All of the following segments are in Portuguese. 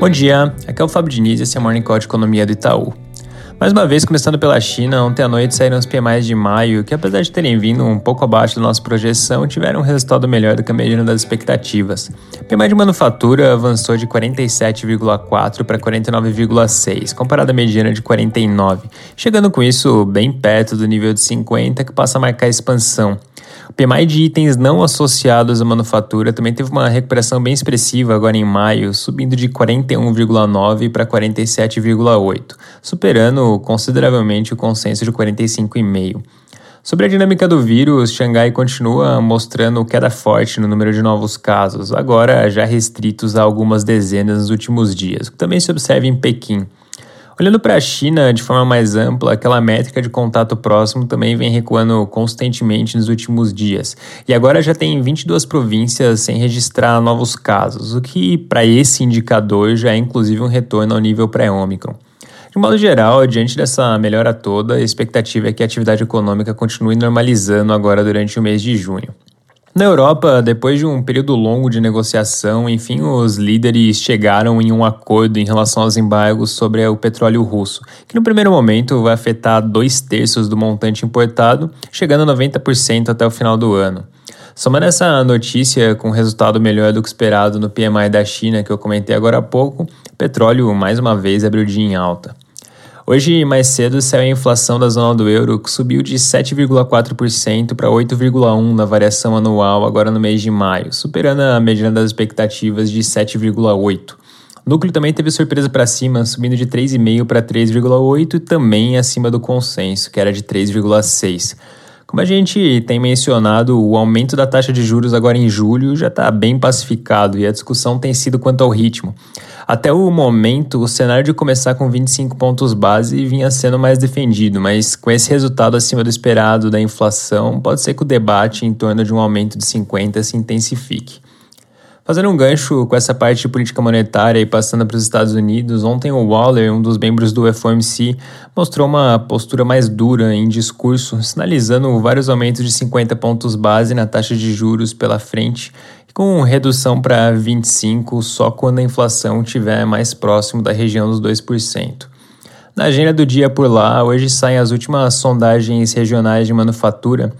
Bom dia, aqui é o Fábio Diniz e esse é o Morning Call de Economia do Itaú. Mais uma vez, começando pela China, ontem à noite saíram os PMIs de maio, que apesar de terem vindo um pouco abaixo da nossa projeção, tiveram um resultado melhor do que a mediana das expectativas. O PMI de manufatura avançou de 47,4 para 49,6, comparado à mediana de 49, chegando com isso bem perto do nível de 50, que passa a marcar expansão. O PMI de itens não associados à manufatura também teve uma recuperação bem expressiva agora em maio, subindo de 41,9 para 47,8, superando consideravelmente o consenso de 45,5. Sobre a dinâmica do vírus, Xangai continua mostrando queda forte no número de novos casos, agora já restritos a algumas dezenas nos últimos dias, o que também se observa em Pequim. Olhando para a China de forma mais ampla, aquela métrica de contato próximo também vem recuando constantemente nos últimos dias. E agora já tem 22 províncias sem registrar novos casos, o que para esse indicador já é inclusive um retorno ao nível pré-Omicron. De modo geral, diante dessa melhora toda, a expectativa é que a atividade econômica continue normalizando agora durante o mês de junho. Na Europa, depois de um período longo de negociação, enfim, os líderes chegaram em um acordo em relação aos embargos sobre o petróleo russo, que no primeiro momento vai afetar dois terços do montante importado, chegando a 90% até o final do ano. Somando essa notícia com resultado melhor do que esperado no PMI da China, que eu comentei agora há pouco, petróleo mais uma vez abriu dia em alta. Hoje, mais cedo, saiu a inflação da zona do euro, que subiu de 7,4% para 8,1% na variação anual agora no mês de maio, superando a mediana das expectativas de 7,8%. O núcleo também teve surpresa para cima, subindo de 3,5% para 3,8% e também acima do consenso, que era de 3,6%. Como a gente tem mencionado, o aumento da taxa de juros agora em julho já está bem pacificado e a discussão tem sido quanto ao ritmo. Até o momento, o cenário de começar com 25 pontos base vinha sendo mais defendido, mas com esse resultado acima do esperado da inflação, pode ser que o debate em torno de um aumento de 50 se intensifique. Fazendo um gancho com essa parte de política monetária e passando para os Estados Unidos, ontem o Waller, um dos membros do FOMC, mostrou uma postura mais dura em discurso, sinalizando vários aumentos de 50 pontos base na taxa de juros pela frente, com redução para 25 só quando a inflação estiver mais próximo da região dos 2%. Na agenda do dia por lá, hoje saem as últimas sondagens regionais de manufatura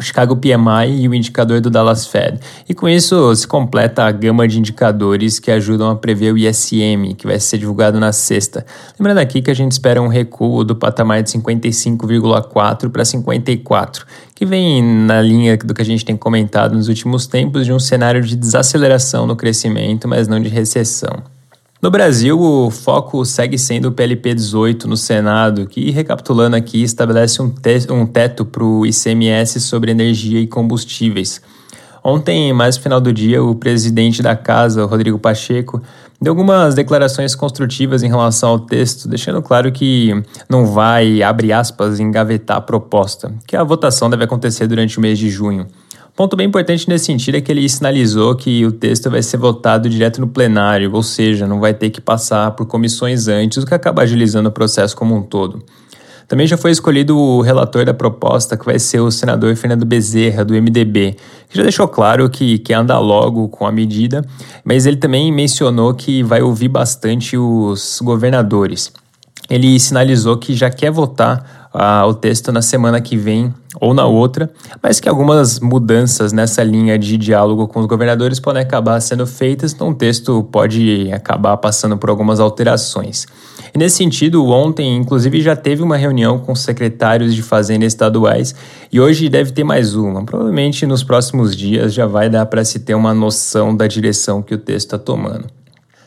o Chicago PMI e o indicador do Dallas Fed. E com isso se completa a gama de indicadores que ajudam a prever o ISM, que vai ser divulgado na sexta. Lembrando aqui que a gente espera um recuo do patamar de 55,4 para 54, que vem na linha do que a gente tem comentado nos últimos tempos de um cenário de desaceleração no crescimento, mas não de recessão. No Brasil, o foco segue sendo o PLP 18 no Senado, que, recapitulando aqui, estabelece um, te um teto para o ICMS sobre energia e combustíveis. Ontem, mais no final do dia, o presidente da casa, Rodrigo Pacheco, deu algumas declarações construtivas em relação ao texto, deixando claro que não vai, abre aspas, engavetar a proposta, que a votação deve acontecer durante o mês de junho. Ponto bem importante nesse sentido é que ele sinalizou que o texto vai ser votado direto no plenário, ou seja, não vai ter que passar por comissões antes, o que acaba agilizando o processo como um todo. Também já foi escolhido o relator da proposta, que vai ser o senador Fernando Bezerra, do MDB, que já deixou claro que quer andar logo com a medida, mas ele também mencionou que vai ouvir bastante os governadores. Ele sinalizou que já quer votar uh, o texto na semana que vem ou na outra, mas que algumas mudanças nessa linha de diálogo com os governadores podem acabar sendo feitas, então o texto pode acabar passando por algumas alterações. E nesse sentido, ontem, inclusive, já teve uma reunião com os secretários de Fazenda estaduais e hoje deve ter mais uma. Provavelmente nos próximos dias já vai dar para se ter uma noção da direção que o texto está tomando.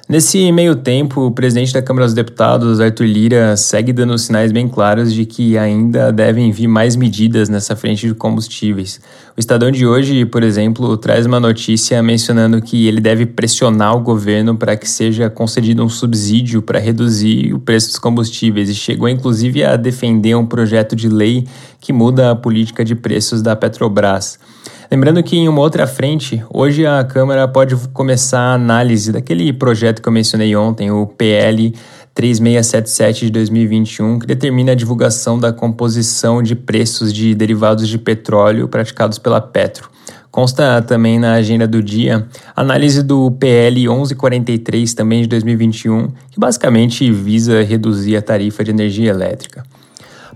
Nesse meio tempo, o presidente da Câmara dos Deputados, Arthur Lira, segue dando sinais bem claros de que ainda devem vir mais medidas nessa frente de combustíveis. O Estadão de hoje, por exemplo, traz uma notícia mencionando que ele deve pressionar o governo para que seja concedido um subsídio para reduzir o preço dos combustíveis e chegou inclusive a defender um projeto de lei que muda a política de preços da Petrobras. Lembrando que em uma outra frente, hoje a Câmara pode começar a análise daquele projeto que eu mencionei ontem, o PL 3677 de 2021, que determina a divulgação da composição de preços de derivados de petróleo praticados pela Petro. Consta também na agenda do dia análise do PL 1143 também de 2021, que basicamente visa reduzir a tarifa de energia elétrica.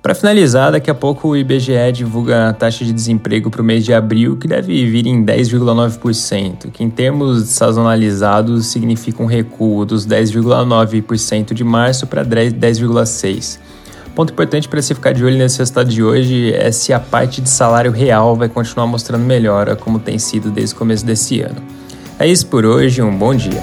Para finalizar, daqui a pouco o IBGE divulga a taxa de desemprego para o mês de abril, que deve vir em 10,9%, que em termos sazonalizados significa um recuo dos 10,9% de março para 10,6%. Ponto importante para você ficar de olho nesse resultado de hoje é se a parte de salário real vai continuar mostrando melhora, como tem sido desde o começo desse ano. É isso por hoje, um bom dia.